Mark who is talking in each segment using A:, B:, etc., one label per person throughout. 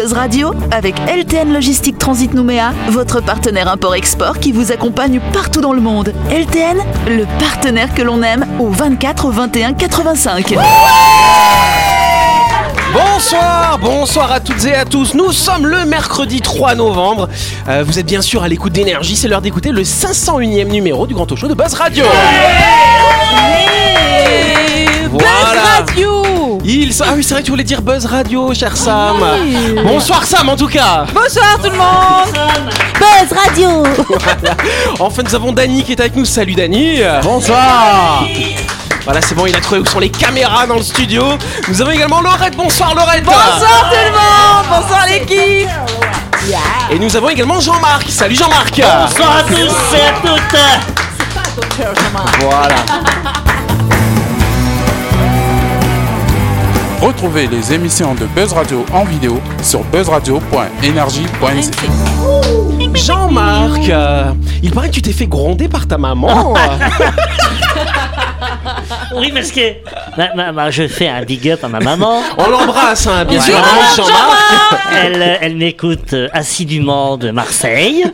A: Buzz Radio avec LTN Logistique Transit Nouméa, votre partenaire import-export qui vous accompagne partout dans le monde. LTN, le partenaire que l'on aime au 24 21 85.
B: Bonsoir, bonsoir à toutes et à tous. Nous sommes le mercredi 3 novembre. Euh, vous êtes bien sûr à l'écoute d'énergie. C'est l'heure d'écouter le 501e numéro du Grand Talk Show de Buzz Radio. Voilà.
C: Radio
B: Il... Ah oui, c'est vrai que tu voulais dire Buzz Radio, cher Sam. Bonsoir Sam en tout cas.
C: Bonsoir tout le monde Buzz Radio
B: Enfin, nous avons Dany qui est avec nous. Salut Dany. Bonsoir. Voilà, c'est bon, il a trouvé où sont les caméras dans le studio. Nous avons également Laurette. Bonsoir Laurette.
C: Bonsoir tout le monde Bonsoir l'équipe
B: Et nous avons également Jean-Marc. Salut Jean-Marc.
D: Bonsoir à tous et à toutes
B: Voilà.
E: Retrouvez les émissions de Buzz Radio en vidéo sur buzzradio.energie.nc.
B: Jean-Marc, euh, il paraît que tu t'es fait gronder par ta maman.
D: Oui, parce que ma- ma- ma- je fais un big up à ma maman.
B: On l'embrasse, hein, bien sûr. Jean-Marc.
D: Elle, euh, elle m'écoute euh, assidûment de Marseille.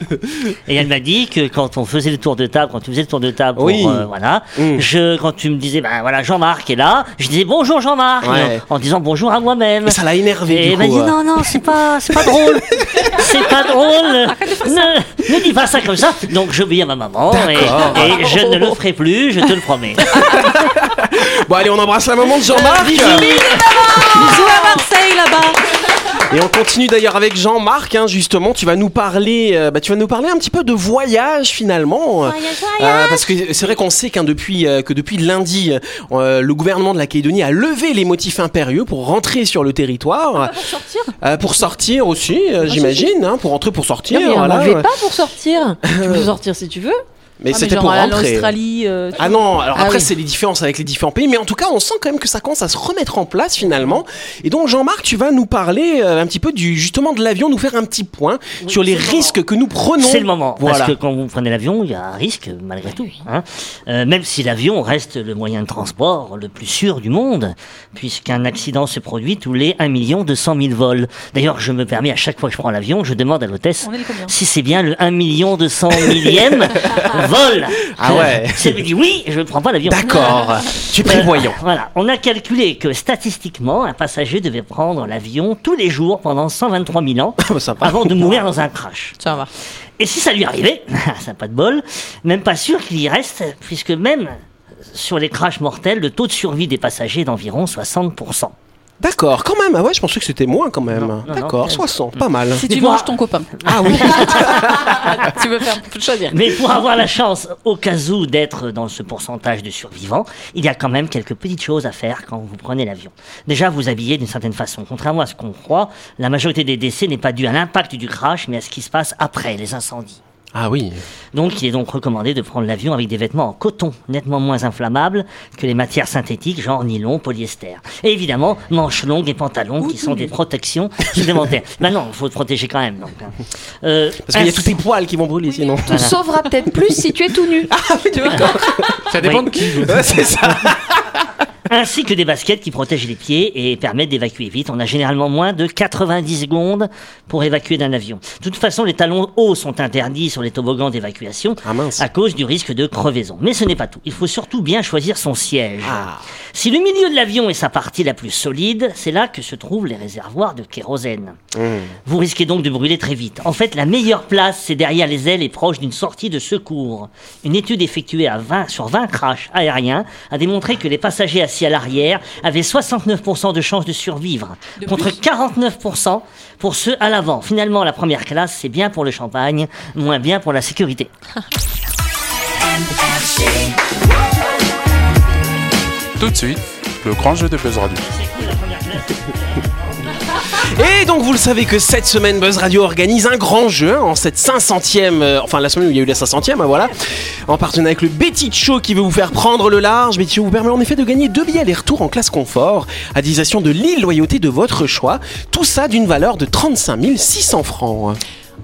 D: Et elle m'a dit que quand on faisait le tour de table, quand tu faisais le tour de table, pour,
B: Oui.
D: euh, voilà,
B: Mm.
D: je, quand tu me disais, ben voilà, Jean-Marc est là, je disais bonjour Jean-Marc,
B: Ouais.
D: en, en disant bonjour à moi-même.
B: Et ça l'a énervé,
D: Et
B: du
D: elle m'a
B: coup,
D: dit non, non, c'est pas, c'est pas drôle. c'est pas drôle. Ne, ne dis pas ça comme ça. Donc j'obéis à ma maman et, et je ne le ferai plus, je te le promets.
B: Bon, allez, on embrasse la maman de Jean-Marc.
C: Bisous à Marseille là-bas
B: Et on continue d'ailleurs avec Jean-Marc, hein, justement. Tu vas nous parler, euh, bah, tu vas nous parler un petit peu de voyage finalement. Euh, parce que c'est vrai qu'on sait qu'un depuis euh, que depuis lundi, le gouvernement de la Calédonie a levé les motifs impérieux pour rentrer sur le territoire.
C: Pour sortir
B: pour sortir aussi, j'imagine, hein, pour rentrer, pour sortir.
C: Non mais on
B: voilà.
C: pas pour sortir Tu peux sortir si tu veux
B: Mais
C: Ah,
B: c'était pour
C: à
B: rentrer.
C: l'Australie euh,
B: Ah non, alors
C: Ah
B: après
C: oui.
B: c'est les différences avec les différents pays, mais en tout cas on sent quand même que ça commence à se remettre en place finalement. Et donc Jean-Marc, tu vas nous parler euh, un petit peu du justement de l'avion, nous faire un petit point sur les risques que nous prenons.
D: C'est le moment.
B: Voilà.
D: Parce que quand vous prenez l'avion, il y a un risque malgré tout. hein. Euh, même si l'avion reste le moyen de transport le plus sûr du monde, puisqu'un accident se produit tous les 1 million 200 000 vols. D'ailleurs, je me permets à chaque fois que je prends l'avion, je demande à l'hôtesse si c'est bien le 1 million 200 millième vol.
B: Ah ouais.
D: Elle me dit oui, je ne prends pas l'avion.
B: D'accord. tu es prévoyant.
D: Euh, voilà, on a calculé que statistiquement, un passager devait prendre l'avion tous les jours pendant 123 000 ans
B: ça va.
D: avant de mourir dans un crash.
C: Ça va
D: Et si ça lui arrivait, ça n'a pas de bol, même pas sûr qu'il y reste, puisque même sur les crashs mortels, le taux de survie des passagers est d'environ 60%.
B: D'accord, quand même. Ah ouais, je pensais que c'était moins quand même. D'accord,
D: non.
B: 60, pas mal.
C: Si tu manges ton copain
B: Ah oui.
C: Tu veux faire faut choisir
D: Mais pour avoir la chance, au cas où, d'être dans ce pourcentage de survivants, il y a quand même quelques petites choses à faire quand vous prenez l'avion. Déjà, vous habillez d'une certaine façon. Contrairement à ce qu'on croit, la majorité des décès n'est pas due à l'impact du crash, mais à ce qui se passe après les incendies.
B: Ah oui.
D: Donc, il est donc recommandé de prendre l'avion avec des vêtements en coton, nettement moins inflammables que les matières synthétiques, genre nylon, polyester. Et évidemment, manches longues et pantalons, qui sont des protections supplémentaires. Ben non, il faut te protéger quand même. Donc, hein. Euh,
B: Parce qu'il y a tous tes poils qui vont brûler sinon.
C: Tu sauveras peut-être plus si tu es tout nu
E: Ça dépend
D: Oui.
E: de qui.
B: Ouais, c'est ça.
D: ainsi que des baskets qui protègent les pieds et permettent d'évacuer vite. On a généralement moins de 90 secondes pour évacuer d'un avion. De toute façon, les talons hauts sont interdits sur les toboggans d'évacuation
B: Ah,
D: à cause du risque de crevaison. Mais ce n'est pas tout. Il faut surtout bien choisir son siège.
B: Ah.
D: Si le milieu de l'avion est sa partie la plus solide, c'est là que se trouvent les réservoirs de kérosène. Vous risquez donc de brûler très vite. En fait, la meilleure place, c'est derrière les ailes et proche d'une sortie de secours. Une étude effectuée à 20, sur 20 crashs aériens a démontré que les passagers assis à l'arrière avaient 69% de chances de survivre, contre 49% pour ceux à l'avant. Finalement, la première classe, c'est bien pour le champagne, moins bien pour la sécurité.
E: Tout de suite, le grand jeu de Buzz Radio.
B: Et donc vous le savez que cette semaine Buzz Radio organise un grand jeu en cette 500e, euh, enfin la semaine où il y a eu la 500e, hein, voilà, en partenariat avec le Betty Show qui veut vous faire prendre le large. Betty Show vous permet en effet de gagner deux billets aller-retour en classe confort à destination de l'île loyauté de votre choix. Tout ça d'une valeur de 35 600 francs.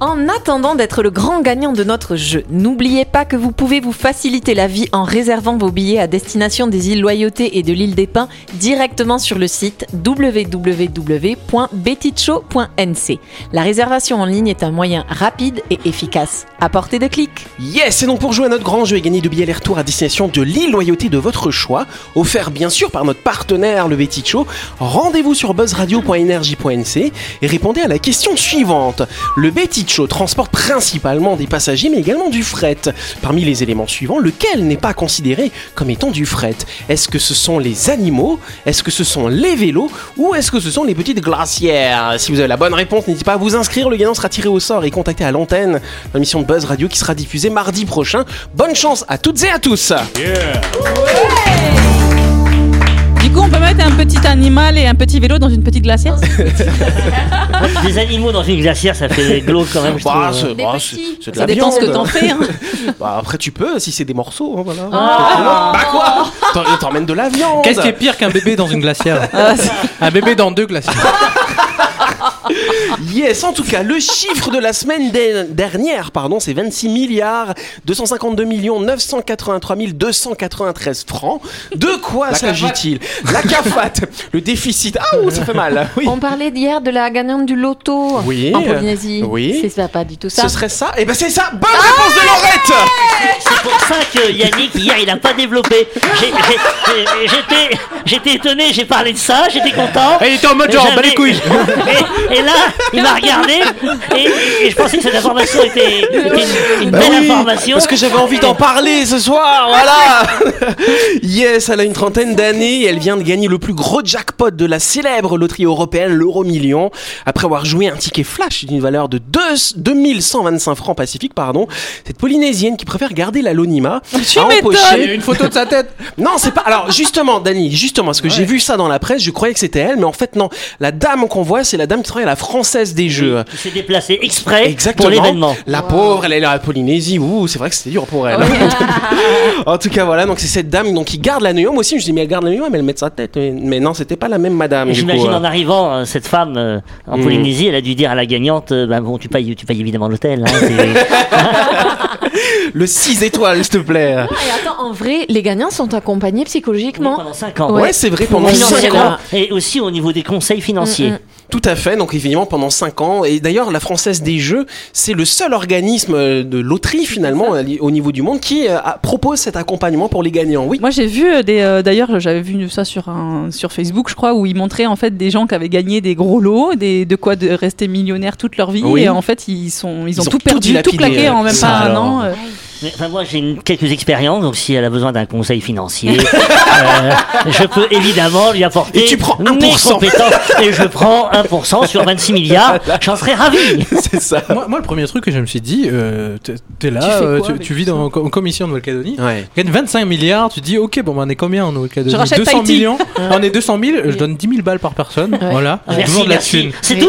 C: En attendant d'être le grand gagnant de notre jeu, n'oubliez pas que vous pouvez vous faciliter la vie en réservant vos billets à destination des îles Loyauté et de l'île des Pins directement sur le site www.beticho.nc. La réservation en ligne est un moyen rapide et efficace. À portée de clic.
B: Yes, et donc pour jouer à notre grand jeu et gagner de billets aller-retour à destination de l'île Loyauté de votre choix, offert bien sûr par notre partenaire le Betty rendez-vous sur buzzradio.energie.nc et répondez à la question suivante. Le Betty Show transporte principalement des passagers mais également du fret. Parmi les éléments suivants, lequel n'est pas considéré comme étant du fret? Est-ce que ce sont les animaux? Est-ce que ce sont les vélos? Ou est-ce que ce sont les petites glacières? Si vous avez la bonne réponse, n'hésitez pas à vous inscrire. Le gagnant sera tiré au sort et contacté à l'antenne. Dans l'émission de Buzz Radio qui sera diffusée mardi prochain. Bonne chance à toutes et à tous
F: coup, on peut mettre un petit animal et un petit vélo dans une petite glacière
D: Des animaux dans une glacière, ça fait glauque quand même. je
B: Bah,
D: trouve.
C: Des
B: bah,
C: petits.
B: c'est- c'est de
F: Ça
B: la
F: dépend ce que
B: viande.
F: t'en fais. hein.
B: Bah, après, tu peux si c'est des morceaux. hein, voilà.
C: Ah.
B: Bah quoi T'en- T'emmènes de la viande.
G: Qu'est-ce qui est pire qu'un bébé dans une glacière
F: Ah,
G: Un bébé dans deux glacières.
B: Yes, en tout cas, le chiffre de la semaine de- dernière, pardon, c'est 26 milliards 252 millions 983 293 francs. De quoi s'agit-il? La CAFAT, le déficit. Ah, oh, ça fait mal. Oui.
C: On parlait hier de la gagnante du loto
B: Oui.
C: en Polynésie.
B: Oui.
C: C'est ça, pas du tout ça.
B: Ce serait ça Et ben c'est ça. Bonne réponse de Laurette.
D: C'est pour ça que Yannick, hier, il a pas développé. J'étais j'étais étonné, j'ai parlé de ça, j'étais content.
G: Et il était en mode genre, bah les couilles.
D: Et, et là, il m'a regardé et, et je pensais que cette information était, était une, une
B: Bah
D: belle
B: oui,
D: information.
B: Parce que j'avais envie d'en parler ce soir, voilà Yes, elle a une trentaine d'années et elle vient de gagner le plus gros jackpot de la célèbre loterie européenne, l'euro million, après avoir joué un ticket flash d'une valeur de 2, 2125 francs pacifiques, pardon. Cette Polynésienne qui préfère garder l'anonymat a.
G: Il a une photo de sa tête.
B: Non, c'est pas... Alors justement, Dani, justement, parce que j'ai vu ça dans la presse, je croyais que c'était elle, mais en fait non. La dame qu'on voit, c'est la dame qui travaille à la Française des Jeux.
D: Il s'est déplacé exprès
B: Exactement.
D: pour l'événement.
B: La pauvre, elle est là à la Polynésie. Ouh, c'est vrai que c'était dur pour elle. en tout cas, voilà. Donc c'est cette dame donc qui garde l'anonymat. Moi aussi, je me suis dit mais elle garde l'anonymat, mais elle met sa tête. Mais, non, c'était pas la même madame.
D: J'imagine en
B: euh.
D: arrivant, euh, cette femme euh, en
B: Mm.
D: Polynésie, elle a dû dire à la gagnante, euh, bah, bon, tu payes, tu payes évidemment l'hôtel. hein,
B: Le 6 étoiles, s'il te plaît.
C: Ah, et attends, en vrai, les gagnants sont accompagnés psychologiquement.
D: pendant 5 ans.
B: Ouais, c'est vrai, pendant
C: Ouais,
B: 5
C: c'est
B: ans.
D: Et aussi au niveau des conseils financiers.
C: Mm, mm.
B: Tout à fait. Donc évidemment, pendant 5 ans. Et d'ailleurs, la Française des Jeux, c'est le seul organisme euh, de loterie, finalement, euh, au niveau du monde, qui euh, propose cet accompagnement pour les gagnants. Oui.
F: Moi j'ai vu des euh, d'ailleurs j'avais vu ça sur un sur Facebook je crois où ils montraient en fait des gens qui avaient gagné des gros lots des de quoi de rester millionnaires toute leur vie
B: Oui.
F: et en fait ils sont ils,
B: Ils
F: ont,
B: ont
F: tout perdu tout claqué en même pas un an euh.
D: Mais, enfin, moi, j'ai une- quelques expériences, donc si elle a besoin d'un conseil financier, euh, je peux évidemment lui apporter
B: Et tu prends
D: mes
B: 1%.
D: compétences. Et je prends 1% sur 26 milliards. J'en serais ravi.
B: c'est ça.
G: moi, moi, le premier truc que je me suis dit, euh, t'es- là,
F: Tu
G: euh,
F: quoi
G: tu, tu vis dans, en commission en Nouvelle-Calédonie,
B: Ouais.
G: tu gagnes 25 milliards, tu dis, ok, bon, ben, on est combien en Nouvelle-Calédonie?
F: Je rachète
G: 200
F: Tahiti.
G: millions, on est 200 000, je donne 10 000 balles par personne, voilà, j'ai
D: Merci,
G: toujours de la thune.
D: C'est tout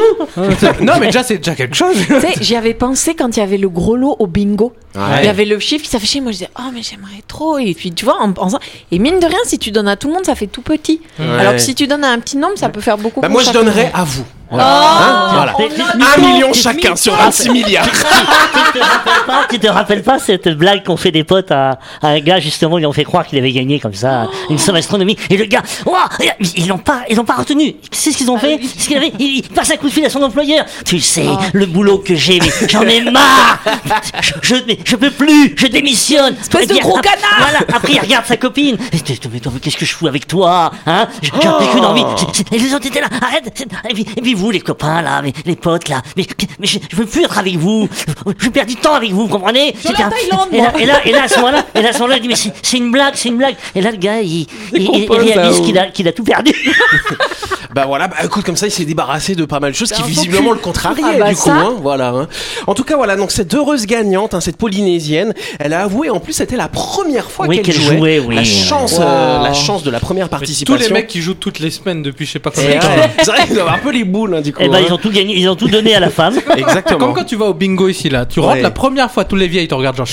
G: non, mais déjà, c'est déjà quelque chose.
C: Tu sais, j'y avais pensé quand il y avait le gros lot au bingo.
B: Ouais.
C: Il y avait le chiffre qui s'affichait. Moi, je disais, oh, mais j'aimerais trop. Et puis, tu vois, en pensant. Et mine de rien, si tu donnes à tout le monde, ça fait tout petit.
B: Ouais.
C: Alors que si tu donnes à un petit nombre, ça peut faire beaucoup
B: Bah, moi, je donnerais à vous.
C: Oh.
B: Hein voilà.
D: Mais- mais-
B: 1
D: mais-
B: million chacun sur
D: Ah,
B: 26 milliards.
D: tu te rappelles pas, tu te rappelles pas cette blague qu'ont fait des potes à, à un gars justement ils ont fait croire qu'il avait gagné comme ça une somme astronomique. Et le gars ouah, ils l'ont pas ils l'ont pas retenu. C'est ce qu'ils ont fait? c'est ce qu'il avait il, il passe un coup de fil à son employeur. Tu sais le boulot que j'ai mais j'en ai marre. Je, je, mais je peux plus je démissionne.
C: Espèce de gros canard.
D: voilà après il regarde sa copine. Tu- qu'est-ce que je fous avec toi hein? J'ai j'ai plus qu'une envie. Et les autres étaient là. Arrête et puis, et puis vous les copains là les potes là mais, mais je, je veux plus être avec vous je perds du temps avec vous vous comprenez?
F: En
D: un-
F: Thaïlande,
D: et là, et là et là à ce moment-là et là à ce moment-là il dit mais c'est c'est une blague c'est une blague et là le gars il, il, il- il
B: compose,
D: réalise qu'il a qu'il a tout perdu
B: Bah voilà, bah écoute, comme ça, il s'est débarrassé de pas mal de choses qui
C: un
B: visiblement le contrariaient
C: Ah bah
B: du coup. Hein, voilà. hein. En tout cas, voilà. Donc cette heureuse gagnante, hein, cette Polynésienne, elle a avoué. En plus, c'était la première fois
D: Oui,
B: qu'elle
D: qu'elle
B: jouait.
D: jouait, oui.
B: La chance,
F: Wow.
B: euh, la chance de la première
G: Tous
B: participation.
G: les mecs qui jouent toutes les semaines depuis je sais pas combien de temps.
B: c'est vrai qu'ils doivent avoir un peu les boules hein, coup.
D: Eh ben,
B: hein.
D: ils ont tout gagné, ils ont tout donné à la femme.
B: Exactement.
G: Comme quand tu vas au bingo ici, là. Tu rentres
B: Ouais.
G: la première fois, tous les vieilles te regardent genre.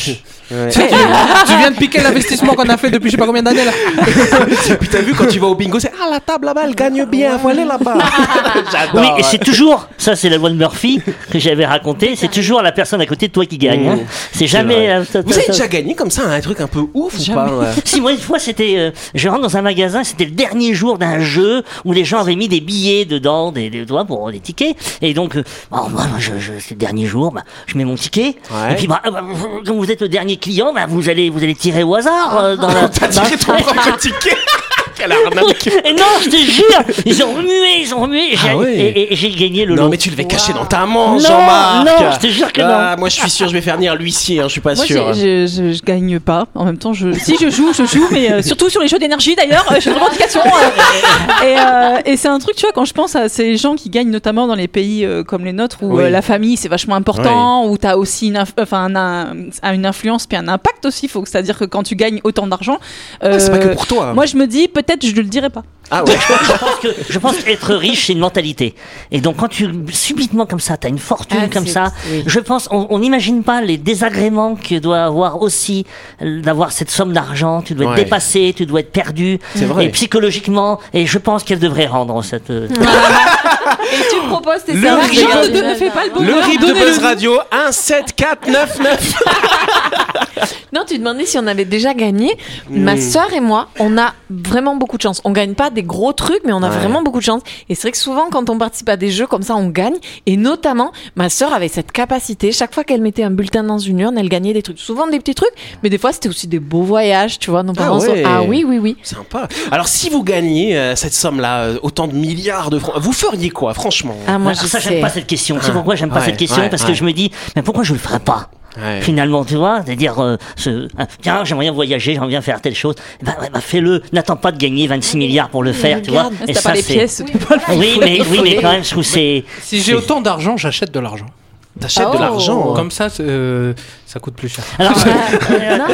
B: Ouais.
G: Tu, tu viens de piquer l'investissement qu'on a fait depuis je sais pas combien d'années là.
B: Puis t'as vu quand tu vas au bingo, c'est ah la table là-bas, elle gagne bien, faut aller là-bas.
D: Oui, et c'est toujours, ça c'est la loi de Murphy que j'avais raconté, c'est toujours la personne à côté de toi qui gagne. hein. C'est jamais. euh, ça-
B: Vous avez déjà gagné comme ça un truc un peu ouf ou pas ouais?
D: Si moi une fois c'était, euh, je rentre dans un magasin, c'était le dernier jour d'un jeu où les gens avaient mis des billets dedans, des, des doigts pour les tickets, et donc euh, bon, moi, moi, je, je- c'est le dernier jour, bah, je mets mon ticket,
B: Ouais.
D: et puis bah, euh, bah, comme vous êtes le dernier client, bah, vous allez vous allez tirer au hasard euh, dans la.
B: T'as tiré ton propre ticket Quelle arnaque
D: Et non, je te jure, ils ont remué, ils ont remué, et j'ai
B: Ah ouais.
D: et- et- et j'ai gagné le lot.
B: Non mais tu le fais cacher dans ta manche,
D: Non,
B: Jean-Marc
D: non, je te jure que
B: Ah, Moi je suis sûr, je vais faire venir l'huissier, hein, je suis pas
F: Moi,
B: sûr.
F: je, je, je gagne pas. En même temps, je, si je joue, je joue, mais euh, surtout sur les jeux d'énergie d'ailleurs. euh, J'ai une revendication. euh. et euh, et c'est un truc, tu vois, quand je pense à ces gens qui gagnent notamment dans les pays euh, comme les nôtres où
B: Oui.
F: euh, la famille c'est vachement important, où tu as aussi une, inf- enfin, un- un- une influence puis un impact aussi. Faut, c'est-à-dire que quand tu gagnes autant d'argent,
B: Ah, c'est pas que pour toi.
F: moi je me dis peut-être je le dirais pas.
B: Ah ouais.
D: je pense que je pense qu'être riche c'est une mentalité et donc quand tu subitement comme ça tu as une fortune
C: Ah,
D: comme ça
C: oui.
D: je pense on n'imagine pas les désagréments que doit avoir aussi euh, d'avoir cette somme d'argent tu dois être
B: Ouais.
D: dépassé tu dois être perdu
B: C'est vrai.
D: et psychologiquement et je pense qu'elle devrait rendre cette euh,
C: Et tu proposes tes
B: Le
C: services
B: riz-
C: de
F: Ne, fais pas le
B: Le
F: bonheur,
B: RIP de Buzz. Radio 17499
C: Non, tu demandais si on avait déjà gagné.
B: Hmm.
C: Ma sœur et moi, on a vraiment beaucoup de chance. On gagne pas des gros trucs, mais on a
B: Ouais.
C: vraiment beaucoup de chance. Et c'est vrai que souvent, quand on participe à des jeux comme ça, on gagne. Et notamment, ma sœur avait cette capacité. Chaque fois qu'elle mettait un bulletin dans une urne, elle gagnait des trucs. Souvent des petits trucs, mais des fois, c'était aussi des beaux voyages. Tu vois, nos
B: Ah
C: parents sont-
B: ouais.
C: Ah oui, oui, oui.
B: Sympa. Alors si vous gagnez euh, cette somme-là, euh, autant de milliards de francs, vous feriez quoi, franchement?
C: Ah, moi,
D: Ah,
C: je
D: ça
C: sais.
D: j'aime pas cette question tu sais
B: Ah.
D: pourquoi j'aime pas
B: Ouais,
D: cette question?
B: ouais,
D: parce
B: ouais.
D: que je me dis mais pourquoi je le ferais pas?
B: Ouais.
D: finalement, tu vois, c'est-à-dire, euh, ce, ah, tiens, j'aimerais bien voyager, j'aimerais bien faire telle chose, ouais, bah, fais-le, n'attends pas de gagner 26 milliards pour le faire, tu vois.
C: regarde,
D: Et ça,
F: pas les pièces, pas le.
D: Oui, mais, oui, mais quand même, je trouve que c'est.
G: Si j'ai autant d'argent, j'achète de l'argent.
B: T'achètes
C: Oh.
B: de l'argent. hein.
G: Comme ça, euh, ça coûte plus cher.
D: Alors,
C: Euh, non,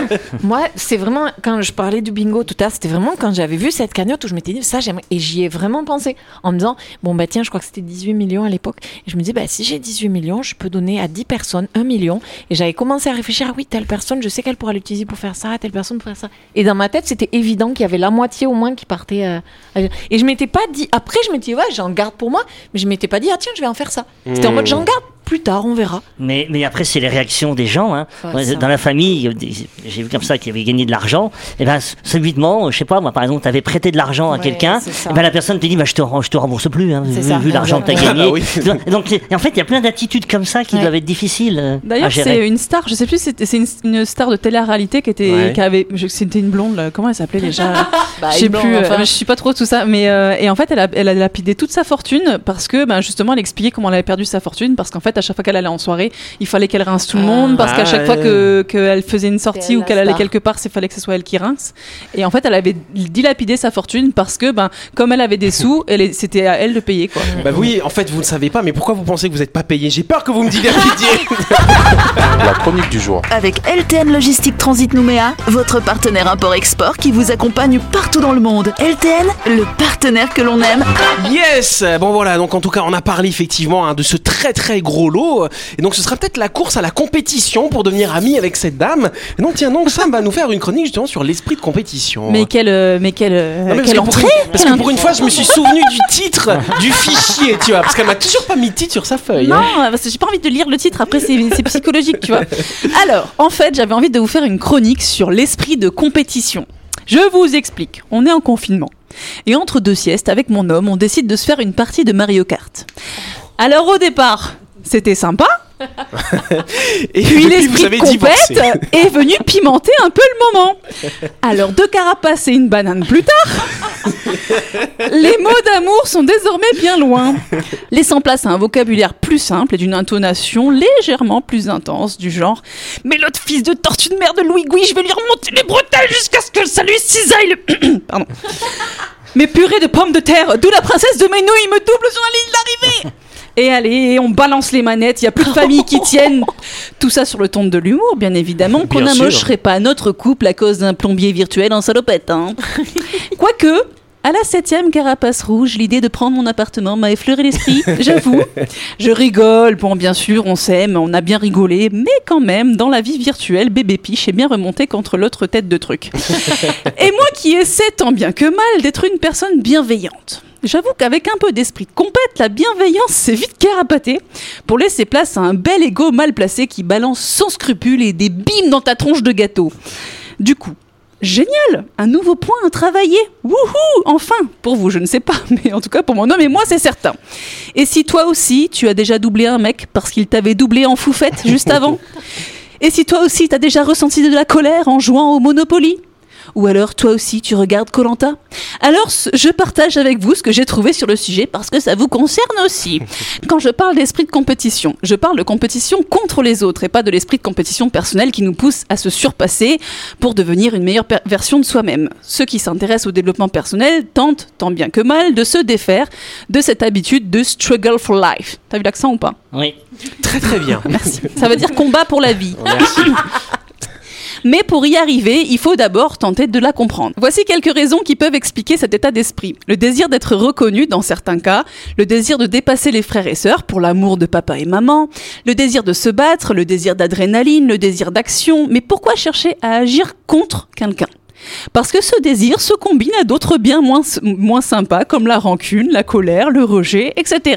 C: moi, c'est vraiment quand je parlais du bingo tout à l'heure, c'était vraiment quand j'avais vu cette cagnotte où je m'étais dit ça j'aimerais et j'y ai vraiment pensé en me disant bon bah tiens, je crois que c'était 18 millions à l'époque et je me dis bah si j'ai 18 millions, je peux donner à 10 personnes 1 million et j'avais commencé à réfléchir ah oui, telle personne, je sais qu'elle pourra l'utiliser pour faire ça, telle personne pour faire ça. Et dans ma tête, c'était évident qu'il y avait la moitié au moins qui partait euh, à- et je m'étais pas dit après je m'étais dit ouais, j'en garde pour moi, mais je m'étais pas dit ah tiens, je vais en faire ça. C'était en mode j'en garde plus tard, on verra.
D: mais, mais après, c'est les réactions des gens. Hein.
C: Ouais,
D: dans la famille, euh, j'ai vu comme ça qu'il avait gagné de l'argent. Et ben, subitement, je sais pas, moi, par exemple, tu avais prêté de l'argent à
C: Ouais,
D: quelqu'un. Et ben, la personne te dit, bah, je te, rem- je te rembourse plus, hein, vu, vu l'argent que tu as gagné.
B: Ah bah oui.
D: Tu vois, et donc, en fait, il y a plein d'attitudes comme ça qui
C: Ouais.
D: doivent être difficiles euh, à
F: D'ailleurs,
D: gérer.
F: c'est une star, je sais plus, c'était- c'est une, une star de télé-réalité qui était,
B: Ouais.
F: qui avait, je- c'était une blonde, là, comment elle s'appelait déjà?
C: Bah,
F: Je sais
C: blonde,
F: plus, euh,
C: enfin.
F: je suis pas trop tout ça, mais euh, et en fait, elle a, elle a lapidé toute sa fortune parce que, ben justement, elle expliquait comment elle avait perdu sa fortune parce qu'en fait, à chaque fois qu'elle allait en soirée, il fallait qu'elle rince tout le
C: Ah.
F: monde parce qu'à chaque
B: Ah,
F: fois que qu'elle faisait une sortie
C: elle
F: ou qu'elle allait quelque part, il fallait que ce soit elle qui rince. Et en fait, elle avait dilapidé sa fortune parce que, ben, comme elle avait des sous, c'était à elle de payer quoi.
B: Bah oui, en fait, vous ne savez pas, mais pourquoi vous pensez que vous n'êtes pas payé? J'ai peur que vous me diversifiez.
E: La chronique du jour.
A: Avec LTN Logistique Transit Nouméa, votre partenaire import-export qui vous accompagne partout dans le monde. LTN, le partenaire que l'on aime.
B: yes Bon voilà, donc en tout cas, on a parlé effectivement hein, de ce très très gros Et donc ce sera peut-être la course à la compétition pour devenir ami avec cette dame. Et donc tiens, donc Sam va nous faire une chronique justement sur l'esprit de compétition.
F: Mais quelle, euh, mais quelle, euh,
B: Non, mais
F: quelle
B: pour
F: entrée
B: une- Parce que pour une fois, je me suis souvenu du titre du fichier, tu vois, parce qu'elle m'a toujours pas mis de titre sur sa feuille.
F: Non,
B: hein.
F: parce que j'ai pas envie de lire le titre. Après, c'est psychologique, tu vois. Alors, en fait, j'avais envie de vous faire une chronique sur l'esprit de compétition. Je vous explique. On est en confinement. Et entre deux siestes, avec mon homme, on décide de se faire une partie de Mario Kart. Alors, au départ, c'était sympa.
B: Et
F: Puis l'esprit compète est venu pimenter un peu le moment. Alors, deux carapaces et une banane plus tard, les mots d'amour sont désormais bien loin, laissant place à un vocabulaire plus simple et d'une intonation légèrement plus intense, du genre Mais l'autre fils de tortue de merde de Louis Gouy, je vais lui remonter les bretelles jusqu'à ce que ça lui cisaille le... Pardon. Mais purée de pommes de terre, d'où la princesse de Ménouille me double sur la ligne d'arrivée et allez, on balance les manettes, il y a plus de famille qui tiennent. Tout ça sur le ton de l'humour, bien évidemment, qu'on n'amocherait pas notre couple à cause d'un plombier virtuel en salopette. Hein. Quoique, À la septième carapace rouge, l'idée de prendre mon appartement m'a effleuré l'esprit, j'avoue. Je rigole, bon bien sûr, on s'aime, on a bien rigolé, mais quand même, dans la vie virtuelle, bébé Piche est bien remonté contre l'autre tête de truc. Et moi qui essaie tant bien que mal d'être une personne bienveillante. J'avoue qu'avec un peu d'esprit de compète, la bienveillance s'est vite carapatée pour laisser place à un bel ego mal placé qui balance sans scrupule et des bimes dans ta tronche de gâteau. Du coup, Génial! Un nouveau point à travailler! Wouhou! Enfin! Pour vous, je ne sais pas, mais en tout cas pour mon homme et moi, c'est certain. Et si toi aussi, tu as déjà doublé un mec parce qu'il t'avait doublé en foufette juste avant? Et si toi aussi, t'as déjà ressenti de la colère en jouant au Monopoly? Ou alors toi aussi tu regardes Colanta? Alors je partage avec vous ce que j'ai trouvé sur le sujet parce que ça vous concerne aussi. Quand je parle d'esprit de compétition, je parle de compétition contre les autres et pas de l'esprit de compétition personnel qui nous pousse à se surpasser pour devenir une meilleure version de soi-même. Ceux qui s'intéressent au développement personnel tentent, tant bien que mal, de se défaire de cette habitude de struggle for life. T'as vu l'accent ou pas?
D: Oui.
B: Très très bien.
F: Merci. Ça veut dire combat pour la vie.
B: Merci.
F: Mais pour y arriver, il faut d'abord tenter de la comprendre. Voici quelques raisons qui peuvent expliquer cet état d'esprit. Le désir d'être reconnu dans certains cas, le désir de dépasser les frères et sœurs pour l'amour de papa et maman, le désir de se battre, le désir d'adrénaline, le désir d'action. Mais pourquoi chercher à agir contre quelqu'un? Parce que ce désir se combine à d'autres biens moins, moins sympas comme la rancune, la colère, le rejet, etc.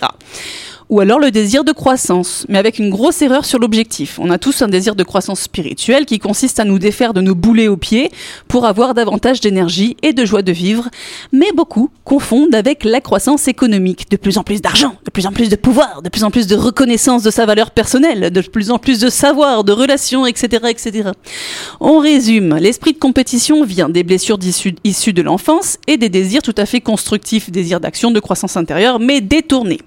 F: Ou alors le désir de croissance, mais avec une grosse erreur sur l'objectif. On a tous un désir de croissance spirituelle qui consiste à nous défaire de nos boulets aux pieds pour avoir davantage d'énergie et de joie de vivre, mais beaucoup confondent avec la croissance économique. De plus en plus d'argent, de plus en plus de pouvoir, de plus en plus de reconnaissance de sa valeur personnelle, de plus en plus de savoir, de relations, etc. etc. On résume, l'esprit de compétition vient des blessures issues, de l'enfance et des désirs tout à fait constructifs, désirs d'action, de croissance intérieure, mais détournés.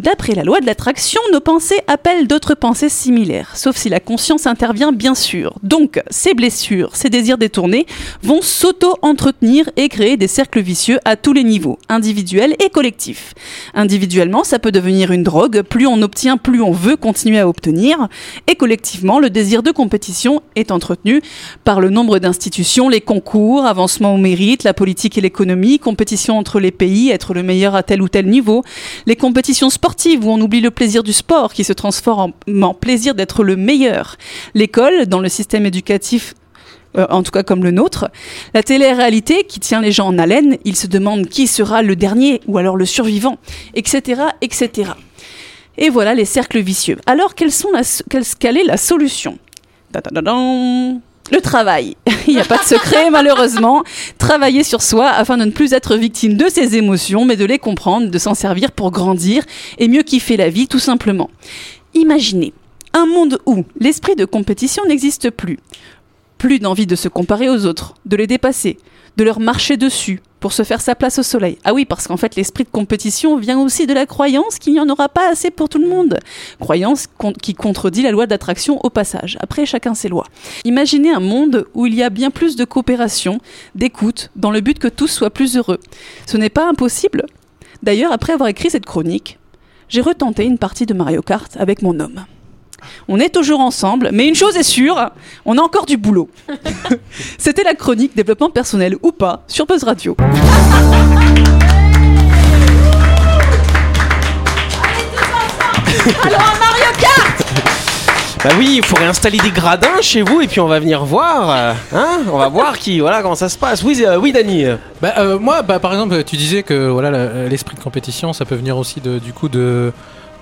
F: D'après la loi de l'attraction, nos pensées appellent d'autres pensées similaires, sauf si la conscience intervient bien sûr. Donc, ces blessures, ces désirs détournés vont s'auto-entretenir et créer des cercles vicieux à tous les niveaux, individuels et collectifs. Individuellement, ça peut devenir une drogue, plus on obtient, plus on veut continuer à obtenir, et collectivement, le désir de compétition est entretenu par le nombre d'institutions, les concours, avancement au mérite, la politique et l'économie, compétition entre les pays, être le meilleur à tel ou tel niveau, les compétitions sportives où on oublie le plaisir du sport qui se transforme en, plaisir d'être le meilleur, l'école dans le système éducatif euh, en tout cas comme le nôtre. La télé-réalité qui tient les gens en haleine, ils se demandent qui sera le dernier ou alors le survivant, etc., etc. Et voilà les cercles vicieux. Alors, quelle, est la solution? Le travail. Il n'y a pas de secret, malheureusement. Travailler sur soi afin de ne plus être victime de ses émotions, mais de les comprendre, de s'en servir pour grandir et mieux kiffer la vie, tout simplement. Imaginez un monde où l'esprit de compétition n'existe plus. Plus d'envie de se comparer aux autres, de les dépasser, de leur marcher dessus pour se faire sa place au soleil. Ah oui, parce qu'en fait, l'esprit de compétition vient aussi de la croyance qu'il n'y en aura pas assez pour tout le monde. Croyance qui contredit la loi d'attraction au passage. Après, chacun ses lois. Imaginez un monde où il y a bien plus de coopération, d'écoute, dans le but que tous soient plus heureux. Ce n'est pas impossible. D'ailleurs, après avoir écrit cette chronique, j'ai retenté une partie de Mario Kart avec mon homme. On est toujours ensemble, mais une chose est sûre, on a encore du boulot. C'était la chronique développement personnel ou pas sur Buzz Radio.
B: Bah oui, il faut réinstaller des gradins chez vous et puis on va venir voir. euh, Hein On va voir qui, voilà comment ça se passe. Oui, euh, oui, Dany.
G: Bah, euh, moi, bah, par exemple, tu disais que voilà l'esprit de compétition, ça peut venir aussi de, du coup de de-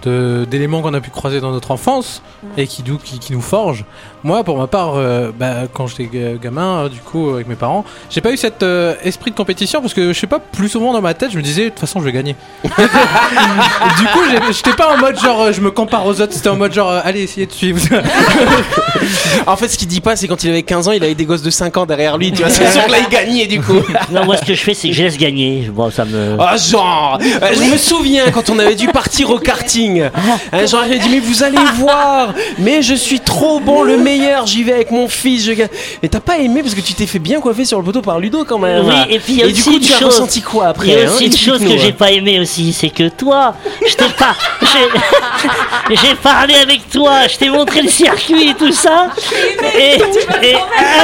G: d'éléments qu'on a pu croiser dans notre enfance et qui, nous- qui, qui nous forgent. Moi, pour ma part, euh, bah, quand j'étais ga- gamin, euh, du coup, avec mes parents, j'ai pas eu cet euh, esprit de compétition parce que je sais pas, plus souvent dans ma tête, je me disais de toute façon, je vais gagner. Du coup, j'étais pas en mode genre, je me compare aux autres, c'était en mode genre, allez, essayez de suivre.
B: En fait, ce qu'il dit pas, c'est quand il avait 15 ans, il avait des gosses de 5 ans derrière lui. Tu vois, c'est sûr que là, il gagnait du coup.
D: Non, moi, ce que je fais, c'est que je laisse gagner. Bon, ça me.
B: Ah, genre, euh, je me souviens quand on avait dû partir au karting casting. Hein, J'aurais dit, mais vous allez voir, mais je suis trop bon, le meilleur, j'y vais avec mon fils. Je... Mais t'as pas aimé parce que tu t'es fait bien coiffer sur le poteau par Ludo quand même.
D: Oui, et puis il y a
B: du
D: aussi
B: coup,
D: une
B: tu as
D: chose-
B: ressenti quoi après
D: Il y a
B: hein
D: aussi une chose que
B: Explique-nous,
D: j'ai
B: hein.
D: pas aimé aussi, c'est que toi, je t'ai pas, j'ai- parlé avec toi, je t'ai montré le circuit et tout ça, et, et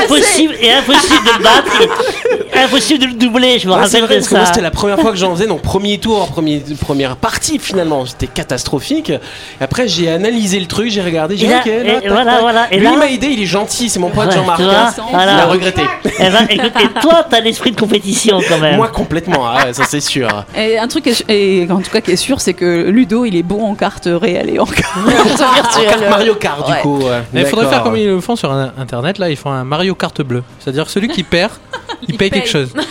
D: impossible, et impossible de le battre, impossible de le doubler, je me
B: Ouais, c'est
D: rappelle
B: vrai,
D: de
B: parce que moi,
D: ça.
B: c'était la première fois que j'en faisais, donc premier tour, premier, première partie finalement, c'était catastrophique. Et après, j'ai analysé le truc, j'ai regardé, j'ai
D: Et
B: dit ok, là,
D: et
B: tac,
D: voilà,
B: tac.
D: voilà, et
B: Lui,
D: là-
B: il m'a aidé, il est gentil, c'est mon pote
D: Ouais,
B: Jean-Marc. hein.
D: voilà.
B: Il a regretté.
D: Eh ben, écoute, et toi, t'as l'esprit de compétition quand même.
B: Moi, complètement, ah ouais, ça c'est sûr.
F: Et un truc, est- et en tout cas qui est sûr, c'est que Ludo, il est bon en cartes réelles et en cartes virtuelles.
B: Mario Kart,
F: Ouais.
B: du coup. ouais.
G: Mais il faudrait faire comme ils le font sur internet, là, ils font un Mario Kart bleu. C'est-à-dire celui qui perd, il, paye,
F: paye.
G: quelque chose.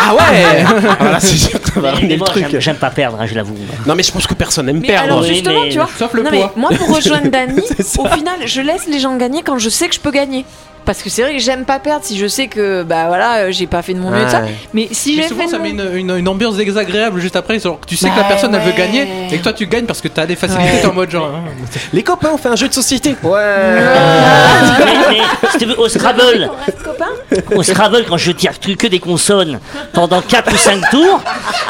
B: Ah ouais Ah, Voilà, c'est sûr
D: j'aime- pas perdre, hein, je l'avoue.
B: Non, mais je pense que personne n'aime perdre.
C: Justement,
D: mais-
C: tu vois,
G: Sauf le
C: non,
G: poids.
C: mais moi pour rejoindre Dani,
B: ça.
C: au final, je laisse les gens gagner quand je sais que je peux gagner. Parce que c'est vrai que j'aime pas perdre si je sais que bah voilà euh, j'ai pas fait de mon mieux et ça.
B: Ouais.
C: Mais si j'ai
G: souvent,
C: fait de
G: ça
C: mon-
G: met une, une- une ambiance désagréable juste après. genre, tu sais que la
C: Bah
G: personne, elle veut
C: ouais.
G: gagner et que toi, tu gagnes parce que t'as des facilités.
C: Ouais.
G: en mode genre. hein.
B: Les copains, on fait un jeu de société. Ouais.
D: mais, mais, si tu veux, au Scrabble,
C: On reste copains
D: au Scrabble, quand je tire que des consonnes pendant 4 ou 5 tours,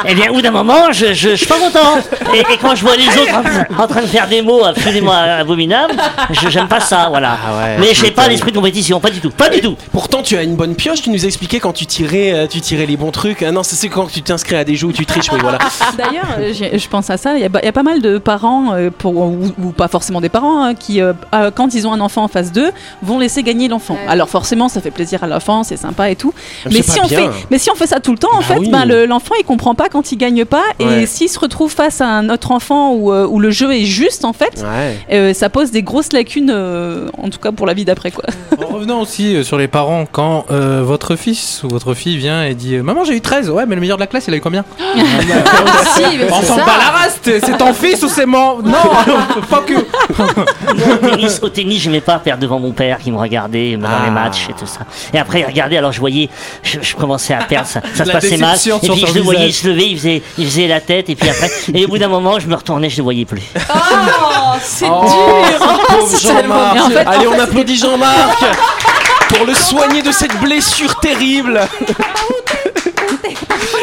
D: eh bien, au bout d'un moment, je, je, je suis pas content. Et, et quand je vois les autres en, train- de faire des mots absolument abominables, je j'aime pas ça, voilà.
B: Ah ouais,
D: Mais j'ai pas l'esprit de compétition, pas du tout, pas du tout.
B: Pourtant, tu as une bonne pioche. Tu nous as expliqué quand tu tirais, euh, tu tirais les bons trucs. Ah non, c'est quand tu t'inscris à des jeux où tu triches. Oui, voilà.
F: D'ailleurs, euh, je pense à ça. Il y, a, il y a pas mal de parents, euh, pour, ou, ou pas forcément des parents, hein, qui, euh, euh, quand ils ont un enfant en face d'eux, vont laisser gagner l'enfant.
C: Ouais.
F: Alors forcément, ça fait plaisir à l'enfant, c'est sympa et tout. Mais si, on
B: bien.
F: fait, mais si on fait ça tout le temps, en fait,
B: oui.
F: ben, le- l'enfant il comprend pas quand il gagne pas.
B: Ouais.
F: Et s'il se retrouve face à un autre enfant euh, où le jeu est juste, en fait,
B: Ouais.
F: euh, ça pose des grosses lacunes, euh, en tout cas pour la vie d'après. quoi.
G: En revenant aussi euh, sur les parents, quand euh, votre fils ou votre fille vient et dit Maman, j'ai eu 13, ouais, mais le meilleur de la classe, il a eu combien?
C: Si, mais
G: On
C: c'est
G: s'en
C: ça.
G: bat la race, c'est ton fils ou c'est mon? Non, fuck you
D: Au tennis, au tennis, j'aimais pas perdre devant mon père qui me regardait dans
B: Ah.
D: les matchs et tout ça. Et après, il regardait, alors je voyais, je, je commençais à perdre, ça, ça se passait mal. Et puis je le voyais
G: visage.
D: se lever, il faisait, il faisait la tête, et puis après, et au bout d'un moment, je me retournais, je le voyais plus.
F: c'est
B: Oh,
F: c'est tellement
B: Jean-Marc.
F: bien. En fait,
B: Allez,
F: en
B: on applaudit Jean-Marc pour le soigner de cette blessure terrible.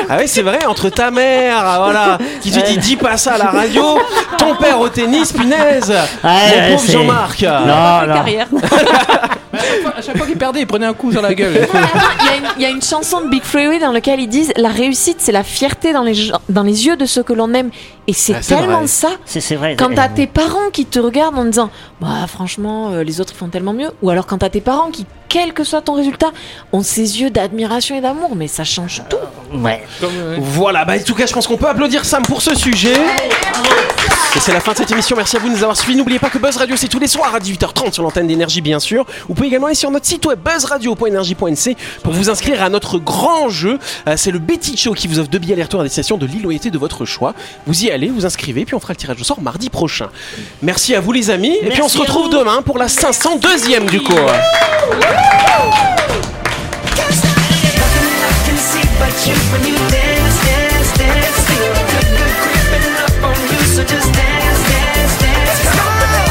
B: Ah oui, c'est vrai, entre ta mère, ah, voilà, qui te dit dis pas ça à la radio, ton père au tennis, punaise. Mon
D: ouais,
B: pauvre Jean-Marc.
D: Non, non.
F: carrière.
G: À chaque fois- à chaque fois qu'il perdait, il prenait un coup sur la gueule.
C: Il y, a une- il y a une chanson de Big Freeway dans laquelle ils disent la réussite c'est la fierté dans les, gens- dans les yeux de ceux que l'on aime et c'est
B: Ah, c'est
C: tellement
B: vrai.
C: ça.
D: C'est c'est vrai.
C: Quand
D: euh,
C: t'as tes parents qui te regardent en disant bah franchement euh, les autres ils font tellement mieux ou alors quand t'as tes parents qui quel que soit ton résultat ont ces yeux d'admiration et d'amour mais ça change tout.
D: Ouais.
B: Voilà, bah en tout cas, je pense qu'on peut applaudir Sam pour ce sujet. Et c'est la fin de cette émission. Merci à vous de nous avoir suivis. N'oubliez pas que Buzz Radio, c'est tous les soirs à 18h30 sur l'antenne d'énergie, bien sûr. Vous pouvez également aller sur notre site web buzzradio.energie.nc pour vous inscrire à notre grand jeu. Euh, c'est le Betty Show qui vous offre deux billets aller-retour à destination de l'île de votre choix. Vous y allez, vous inscrivez, puis on fera le tirage au sort mardi prochain. Merci à vous, les amis. et puis on se retrouve
D: vous.
B: demain pour la 502e du coup.